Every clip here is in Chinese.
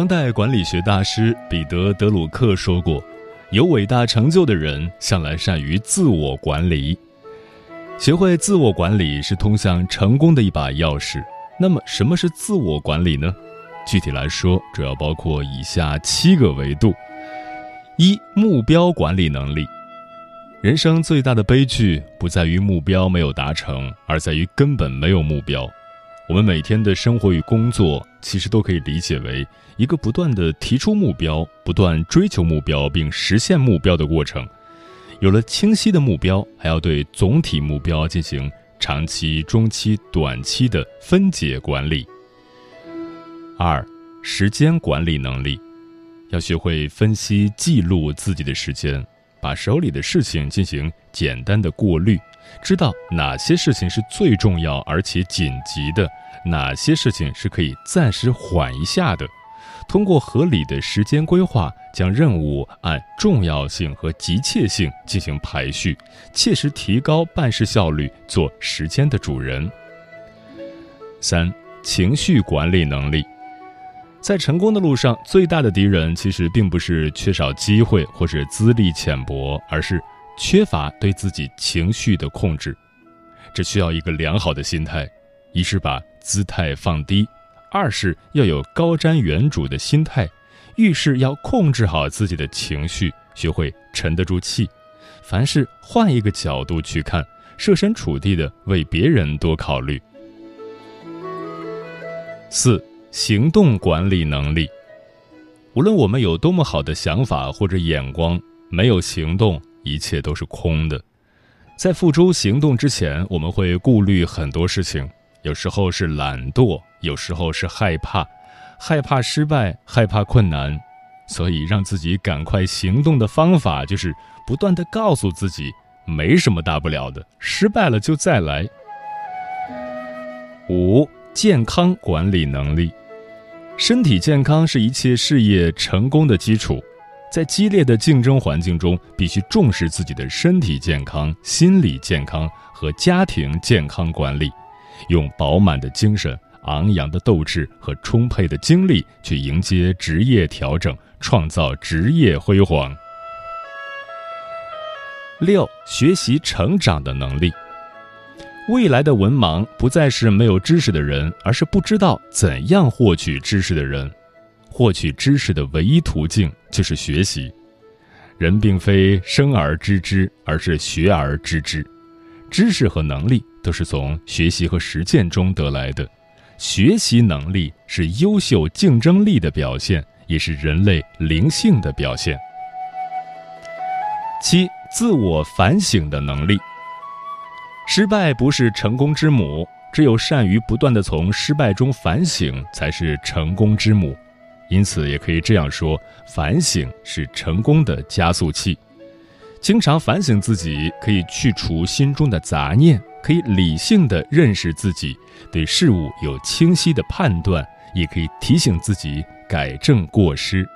当代管理学大师彼得·德鲁克说过：“有伟大成就的人向来善于自我管理。学会自我管理是通向成功的一把钥匙。那么，什么是自我管理呢？具体来说，主要包括以下七个维度：一、目标管理能力。人生最大的悲剧不在于目标没有达成，而在于根本没有目标。我们每天的生活与工作，其实都可以理解为。”一个不断的提出目标、不断追求目标并实现目标的过程。有了清晰的目标，还要对总体目标进行长期、中期、短期的分解管理。二、时间管理能力，要学会分析、记录自己的时间，把手里的事情进行简单的过滤，知道哪些事情是最重要而且紧急的，哪些事情是可以暂时缓一下的。通过合理的时间规划，将任务按重要性和急切性进行排序，切实提高办事效率，做时间的主人。三、情绪管理能力，在成功的路上，最大的敌人其实并不是缺少机会或者资历浅薄，而是缺乏对自己情绪的控制。这需要一个良好的心态，一是把姿态放低。二是要有高瞻远瞩的心态，遇事要控制好自己的情绪，学会沉得住气，凡事换一个角度去看，设身处地的为别人多考虑。四、行动管理能力。无论我们有多么好的想法或者眼光，没有行动，一切都是空的。在付诸行动之前，我们会顾虑很多事情。有时候是懒惰，有时候是害怕，害怕失败，害怕困难，所以让自己赶快行动的方法就是不断的告诉自己，没什么大不了的，失败了就再来。五、健康管理能力，身体健康是一切事业成功的基础，在激烈的竞争环境中，必须重视自己的身体健康、心理健康和家庭健康管理。用饱满的精神、昂扬的斗志和充沛的精力去迎接职业调整，创造职业辉煌。六、学习成长的能力。未来的文盲不再是没有知识的人，而是不知道怎样获取知识的人。获取知识的唯一途径就是学习。人并非生而知之，而是学而知之。知识和能力。都是从学习和实践中得来的，学习能力是优秀竞争力的表现，也是人类灵性的表现。七、自我反省的能力。失败不是成功之母，只有善于不断的从失败中反省，才是成功之母。因此，也可以这样说：反省是成功的加速器。经常反省自己，可以去除心中的杂念。可以理性的认识自己，对事物有清晰的判断，也可以提醒自己改正过失。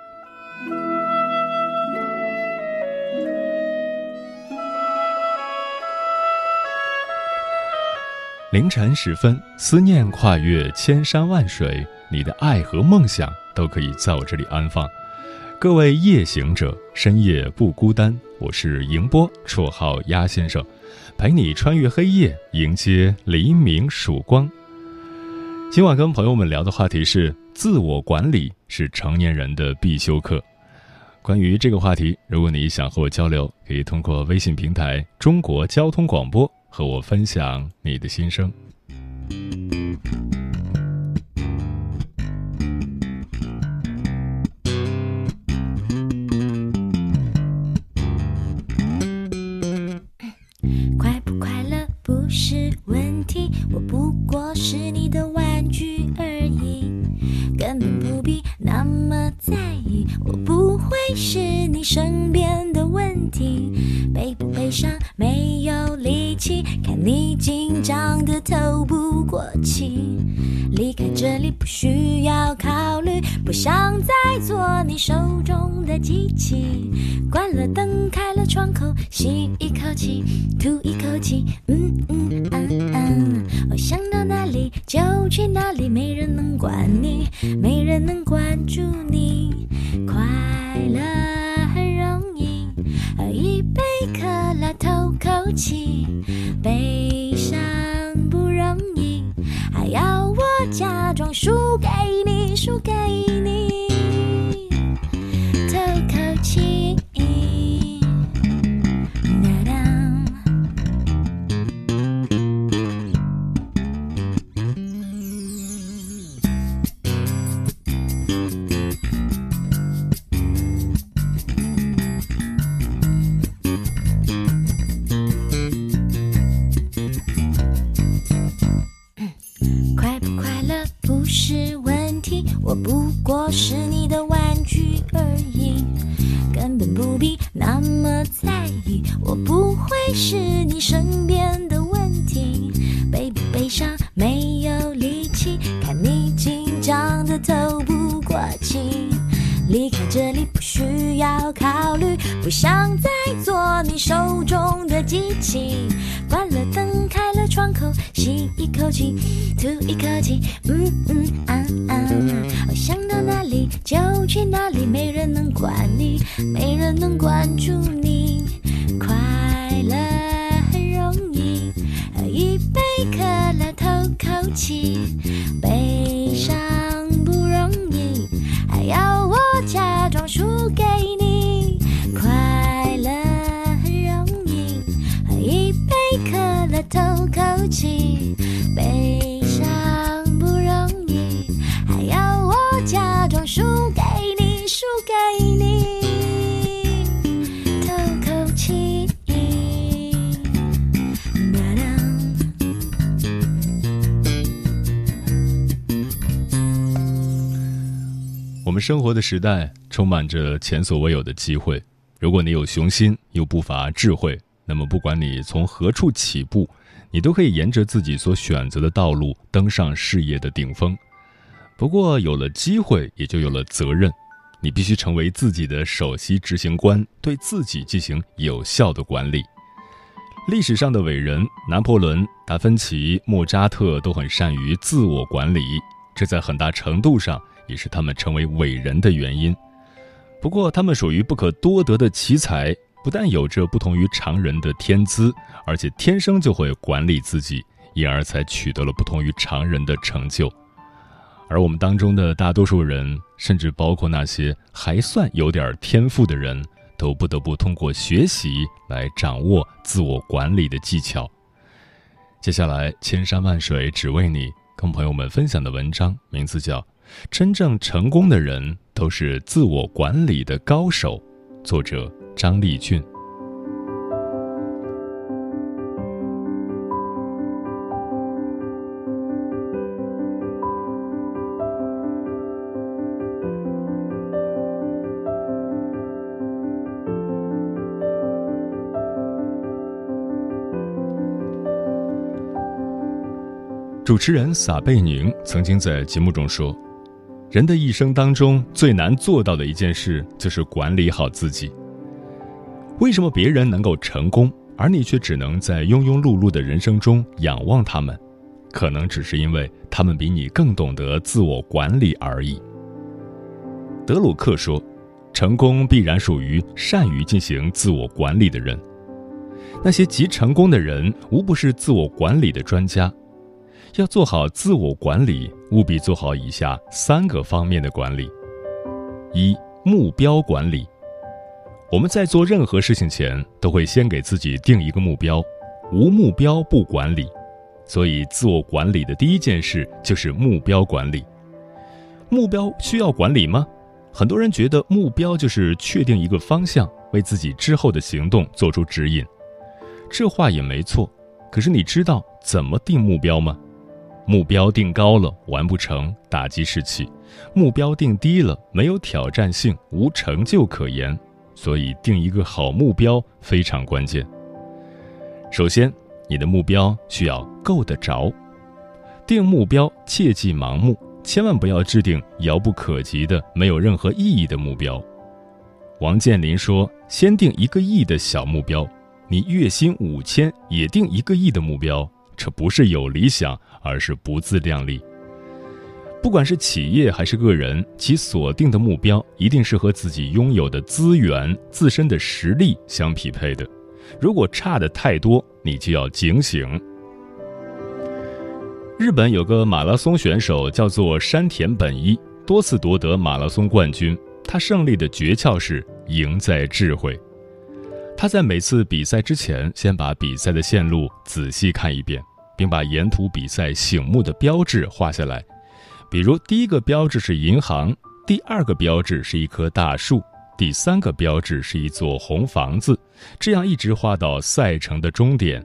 凌晨时分，思念跨越千山万水，你的爱和梦想都可以在我这里安放。各位夜行者，深夜不孤单。我是迎波，绰号鸭先生，陪你穿越黑夜，迎接黎明曙光。今晚跟朋友们聊的话题是：自我管理是成年人的必修课。关于这个话题，如果你想和我交流，可以通过微信平台“中国交通广播”和我分享你的心声。窗口，吸一口气，吐一口气，嗯嗯嗯嗯，我想到哪里就去哪里，没人能管你，没人能关注你，快乐很容易，喝一杯可乐透口气，悲伤不容易，还要我假装输给你，输给你。口气。我们生活的时代充满着前所未有的机会。如果你有雄心，又不乏智慧，那么不管你从何处起步，你都可以沿着自己所选择的道路登上事业的顶峰。不过，有了机会，也就有了责任。你必须成为自己的首席执行官，对自己进行有效的管理。历史上的伟人拿破仑、达芬奇、莫扎特都很善于自我管理，这在很大程度上。也是他们成为伟人的原因。不过，他们属于不可多得的奇才，不但有着不同于常人的天资，而且天生就会管理自己，因而才取得了不同于常人的成就。而我们当中的大多数人，甚至包括那些还算有点天赋的人，都不得不通过学习来掌握自我管理的技巧。接下来，千山万水只为你，跟朋友们分享的文章名字叫。真正成功的人都是自我管理的高手。作者张立俊。主持人撒贝宁曾经在节目中说。人的一生当中最难做到的一件事，就是管理好自己。为什么别人能够成功，而你却只能在庸庸碌碌的人生中仰望他们？可能只是因为他们比你更懂得自我管理而已。德鲁克说：“成功必然属于善于进行自我管理的人。那些极成功的人，无不是自我管理的专家。要做好自我管理，务必做好以下三个方面的管理：一、目标管理。我们在做任何事情前，都会先给自己定一个目标，无目标不管理。所以，自我管理的第一件事就是目标管理。目标需要管理吗？很多人觉得目标就是确定一个方向，为自己之后的行动做出指引。这话也没错，可是你知道怎么定目标吗？目标定高了完不成，打击士气；目标定低了没有挑战性，无成就可言。所以定一个好目标非常关键。首先，你的目标需要够得着。定目标切忌盲目，千万不要制定遥不可及的、没有任何意义的目标。王健林说：“先定一个亿的小目标。”你月薪五千也定一个亿的目标，这不是有理想，而是不自量力。不管是企业还是个人，其锁定的目标一定是和自己拥有的资源、自身的实力相匹配的。如果差的太多，你就要警醒。日本有个马拉松选手叫做山田本一，多次夺得马拉松冠军。他胜利的诀窍是赢在智慧。他在每次比赛之前，先把比赛的线路仔细看一遍，并把沿途比赛醒目的标志画下来。比如，第一个标志是银行，第二个标志是一棵大树，第三个标志是一座红房子，这样一直画到赛程的终点。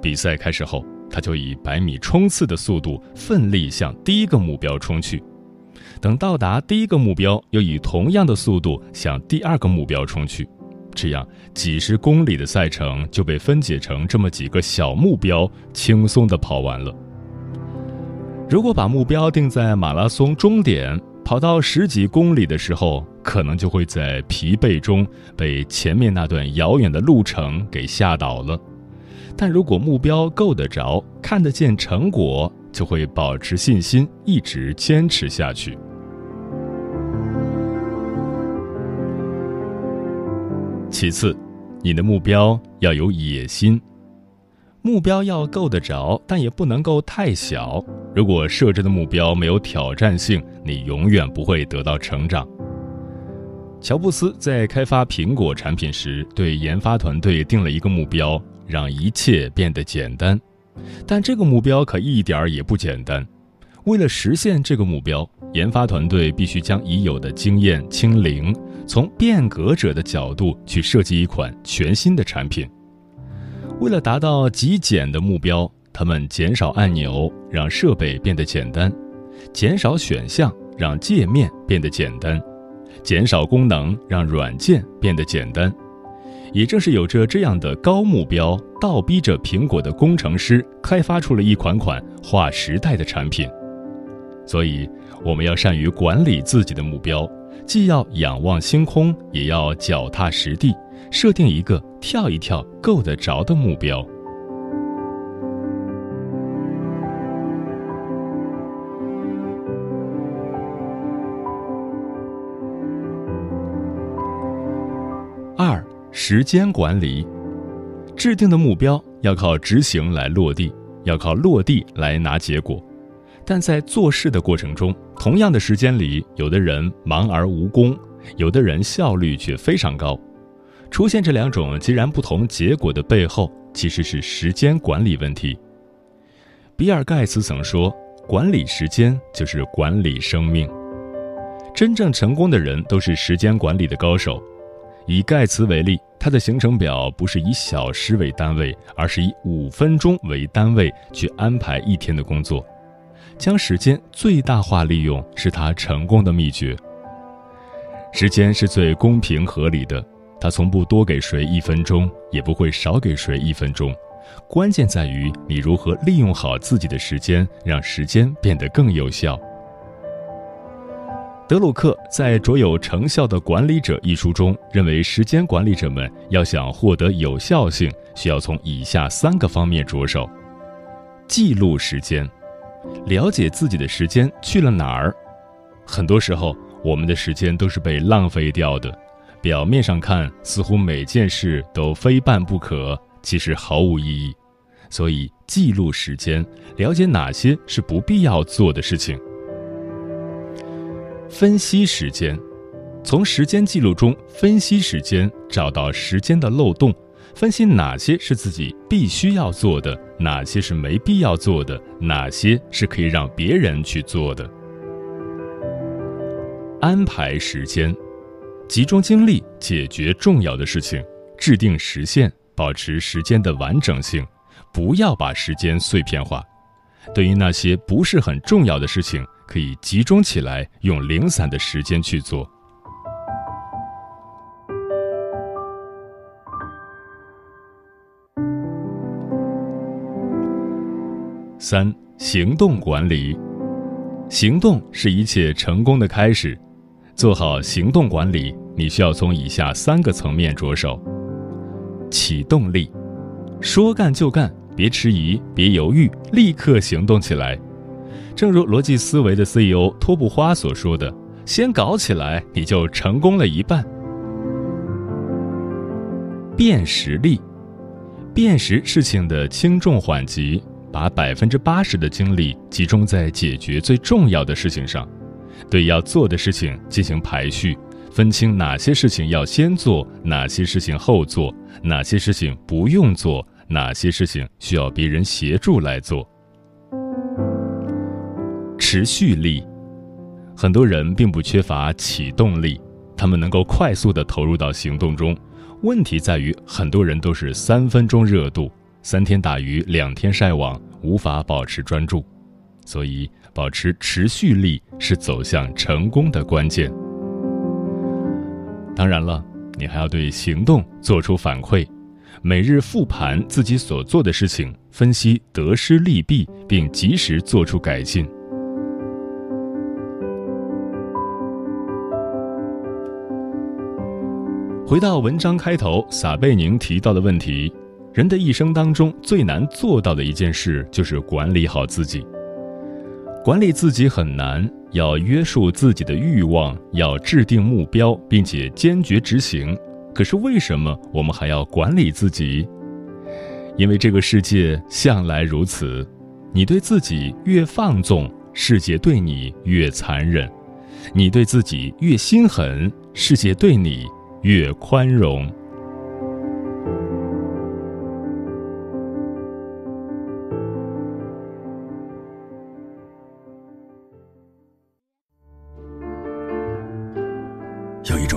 比赛开始后，他就以百米冲刺的速度奋力向第一个目标冲去。等到达第一个目标，又以同样的速度向第二个目标冲去。这样，几十公里的赛程就被分解成这么几个小目标，轻松地跑完了。如果把目标定在马拉松终点，跑到十几公里的时候，可能就会在疲惫中被前面那段遥远的路程给吓倒了。但如果目标够得着，看得见成果，就会保持信心，一直坚持下去。其次，你的目标要有野心，目标要够得着，但也不能够太小。如果设置的目标没有挑战性，你永远不会得到成长。乔布斯在开发苹果产品时，对研发团队定了一个目标，让一切变得简单。但这个目标可一点儿也不简单。为了实现这个目标，研发团队必须将已有的经验清零，从变革者的角度去设计一款全新的产品。为了达到极简的目标，他们减少按钮，让设备变得简单；减少选项，让界面变得简单；减少功能，让软件变得简单。也正是有着这样的高目标，倒逼着苹果的工程师开发出了一款款划时代的产品。所以，我们要善于管理自己的目标，既要仰望星空，也要脚踏实地，设定一个跳一跳够得着的目标。二、时间管理，制定的目标要靠执行来落地，要靠落地来拿结果。但在做事的过程中，同样的时间里，有的人忙而无功，有的人效率却非常高。出现这两种截然不同结果的背后，其实是时间管理问题。比尔·盖茨曾说：“管理时间就是管理生命。”真正成功的人都是时间管理的高手。以盖茨为例，他的行程表不是以小时为单位，而是以五分钟为单位去安排一天的工作。将时间最大化利用是他成功的秘诀。时间是最公平合理的，他从不多给谁一分钟，也不会少给谁一分钟。关键在于你如何利用好自己的时间，让时间变得更有效。德鲁克在《卓有成效的管理者》一书中认为，时间管理者们要想获得有效性，需要从以下三个方面着手：记录时间。了解自己的时间去了哪儿，很多时候我们的时间都是被浪费掉的。表面上看，似乎每件事都非办不可，其实毫无意义。所以，记录时间，了解哪些是不必要做的事情。分析时间，从时间记录中分析时间，找到时间的漏洞，分析哪些是自己必须要做的，哪些是没必要做的，哪些是可以让别人去做的。安排时间，集中精力解决重要的事情，制定时限，保持时间的完整性，不要把时间碎片化。对于那些不是很重要的事情，可以集中起来，用零散的时间去做。三、行动管理，行动是一切成功的开始。做好行动管理，你需要从以下三个层面着手：启动力，说干就干，别迟疑，别犹豫，立刻行动起来。正如逻辑思维的 CEO 托布花所说的：“先搞起来，你就成功了一半。”辨识力，辨识事情的轻重缓急，把百分之八十的精力集中在解决最重要的事情上。对要做的事情进行排序，分清哪些事情要先做，哪些事情后做，哪些事情不用做，哪些事情需要别人协助来做。持续力，很多人并不缺乏启动力，他们能够快速的投入到行动中。问题在于，很多人都是三分钟热度，三天打鱼两天晒网，无法保持专注。所以，保持持续力是走向成功的关键。当然了，你还要对行动做出反馈，每日复盘自己所做的事情，分析得失利弊，并及时做出改进。回到文章开头，撒贝宁提到的问题：人的一生当中最难做到的一件事，就是管理好自己。管理自己很难，要约束自己的欲望，要制定目标，并且坚决执行。可是为什么我们还要管理自己？因为这个世界向来如此，你对自己越放纵，世界对你越残忍；你对自己越心狠，世界对你越宽容。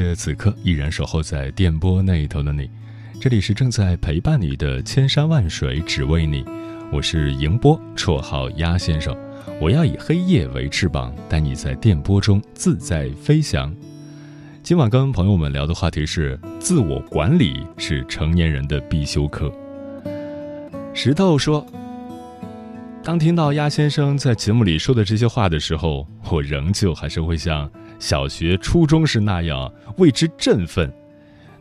谢此刻依然守候在电波那一头的你，这里是正在陪伴你的千山万水只为你，我是迎波，绰号鸭先生。我要以黑夜为翅膀，带你在电波中自在飞翔。今晚跟朋友们聊的话题是：自我管理是成年人的必修课。石头说，当听到鸭先生在节目里说的这些话的时候，我仍旧还是会像。小学、初中时那样为之振奋。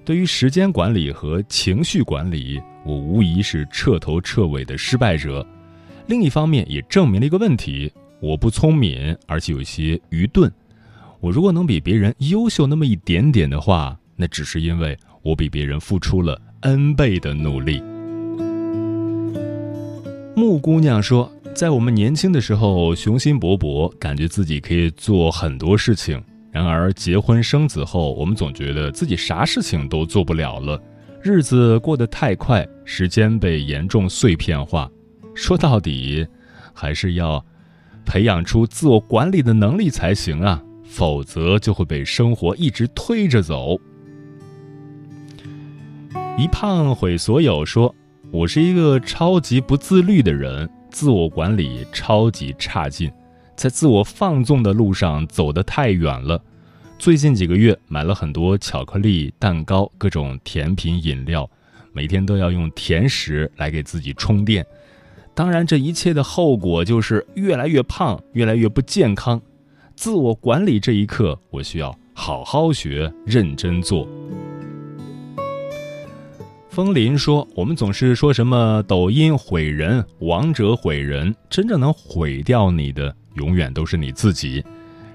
对于时间管理和情绪管理，我无疑是彻头彻尾的失败者。另一方面，也证明了一个问题：我不聪明，而且有些愚钝。我如果能比别人优秀那么一点点的话，那只是因为我比别人付出了 N 倍的努力。木姑娘说，在我们年轻的时候，雄心勃勃，感觉自己可以做很多事情。然而，结婚生子后，我们总觉得自己啥事情都做不了了，日子过得太快，时间被严重碎片化。说到底，还是要培养出自我管理的能力才行啊，否则就会被生活一直推着走。一胖毁所有，说我是一个超级不自律的人，自我管理超级差劲。在自我放纵的路上走得太远了。最近几个月买了很多巧克力、蛋糕、各种甜品饮料，每天都要用甜食来给自己充电。当然，这一切的后果就是越来越胖，越来越不健康。自我管理这一课，我需要好好学，认真做。风林说：“我们总是说什么抖音毁人，王者毁人，真正能毁掉你的，永远都是你自己。”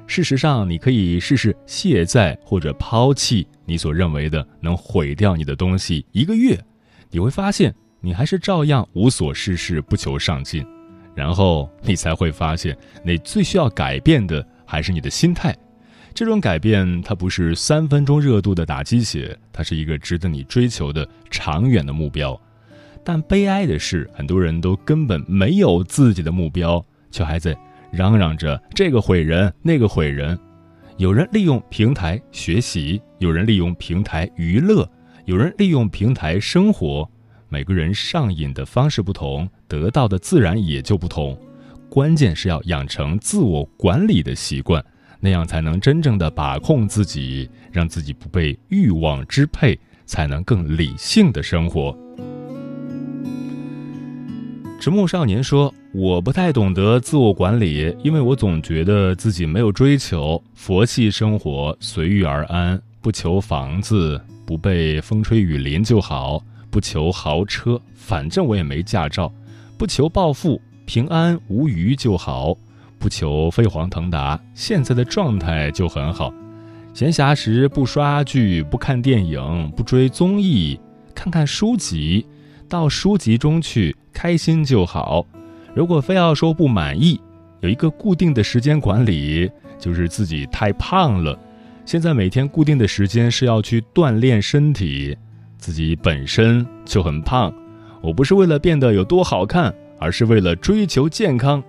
事实上，你可以试试卸载或者抛弃你所认为的能毁掉你的东西一个月，你会发现你还是照样无所事事、不求上进。然后你才会发现，你最需要改变的还是你的心态。这种改变，它不是三分钟热度的打鸡血，它是一个值得你追求的长远的目标。但悲哀的是，很多人都根本没有自己的目标，却还在。嚷嚷着这个毁人，那个毁人。有人利用平台学习，有人利用平台娱乐，有人利用平台生活。每个人上瘾的方式不同，得到的自然也就不同。关键是要养成自我管理的习惯，那样才能真正的把控自己，让自己不被欲望支配，才能更理性的生活。直木少年说：“我不太懂得自我管理，因为我总觉得自己没有追求，佛系生活，随遇而安，不求房子，不被风吹雨淋就好；不求豪车，反正我也没驾照；不求暴富，平安无虞就好；不求飞黄腾达，现在的状态就很好。闲暇时不刷剧，不看电影，不追综艺，看看书籍。”到书籍中去，开心就好。如果非要说不满意，有一个固定的时间管理，就是自己太胖了。现在每天固定的时间是要去锻炼身体，自己本身就很胖。我不是为了变得有多好看，而是为了追求健康。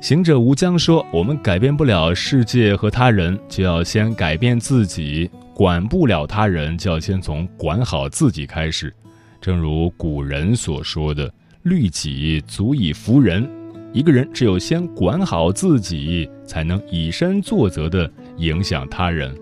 行者无疆说：“我们改变不了世界和他人，就要先改变自己。”管不了他人，就要先从管好自己开始。正如古人所说的：“律己足以服人。”一个人只有先管好自己，才能以身作则的影响他人。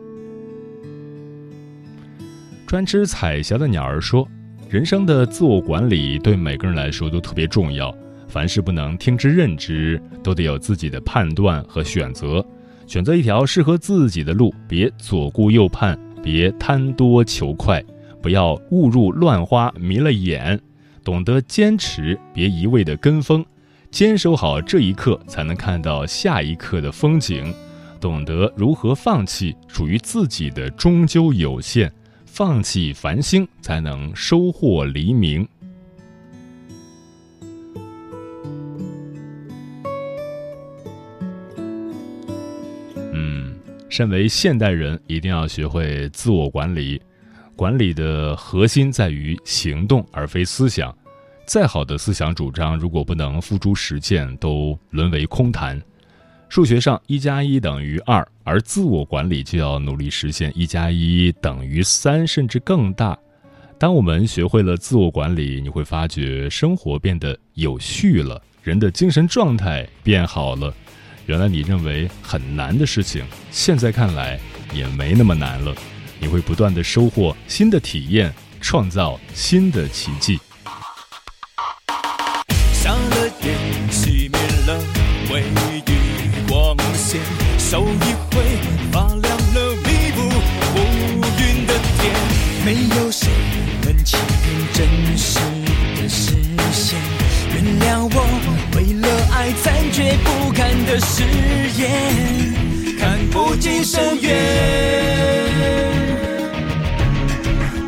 专吃彩霞的鸟儿说：“人生的自我管理对每个人来说都特别重要，凡事不能听之任之，都得有自己的判断和选择。”选择一条适合自己的路，别左顾右盼，别贪多求快，不要误入乱花迷了眼，懂得坚持，别一味的跟风，坚守好这一刻，才能看到下一刻的风景。懂得如何放弃，属于自己的终究有限，放弃繁星，才能收获黎明。身为现代人，一定要学会自我管理。管理的核心在于行动，而非思想。再好的思想主张，如果不能付诸实践，都沦为空谈。数学上一加一等于二，而自我管理就要努力实现一加一等于三，甚至更大。当我们学会了自我管理，你会发觉生活变得有序了，人的精神状态变好了。原来你认为很难的事情，现在看来也没那么难了。你会不断的收获新的体验，创造新的奇迹。上了电，熄灭了唯一光线，手一挥，却不堪。的誓言看不尽深渊，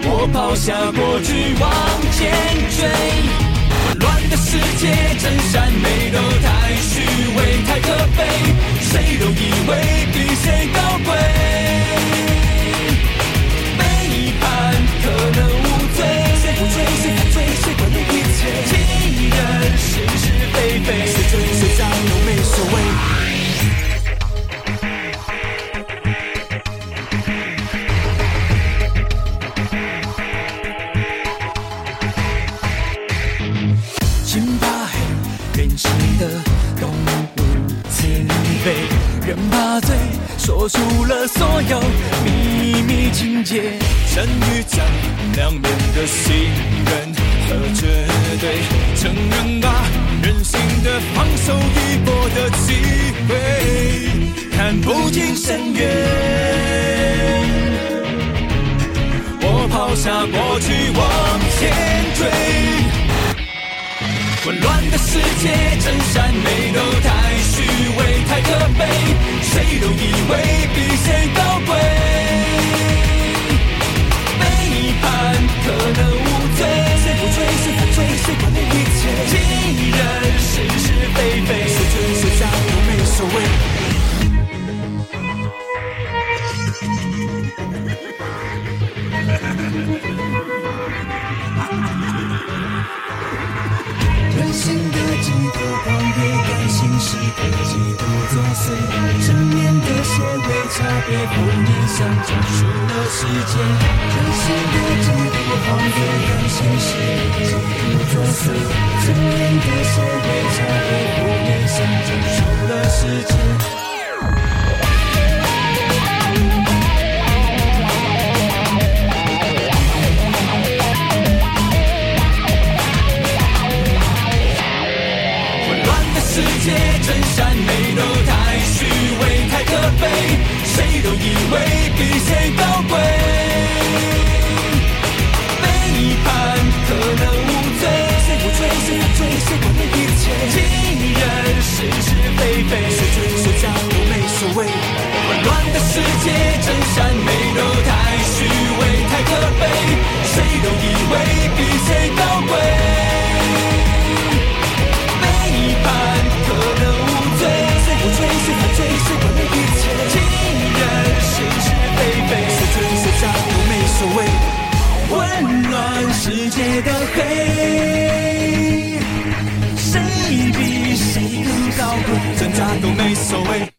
我抛下过去往前追。混乱的世界，真善美都太虚伪，太可悲。谁都以为比谁高贵，背叛可能无罪，谁不追谁不追谁管你一切？情人是是非非，谁追谁在密情节。真与假两面的信任和绝对，承认吧，任性的放手一搏的机会，看不尽深渊。我抛下过去往前追。混乱的世界，真善美都太虚伪，太可悲，谁都以为比谁高贵。界，真善美都太虚伪，太可悲，谁都以为比谁高贵。背叛可能无罪，谁不追谁犯罪，谁管了一切？尽人是是非非，谁真谁假都没所谓。混乱的世界，真善美都太虚伪，太可悲，谁都以为比谁高贵。背叛，不追谁犯罪，谁管了一切？尽人是是非非，谁真谁假都没所谓。混乱世界的黑，谁比谁更高贵？真假都没所谓。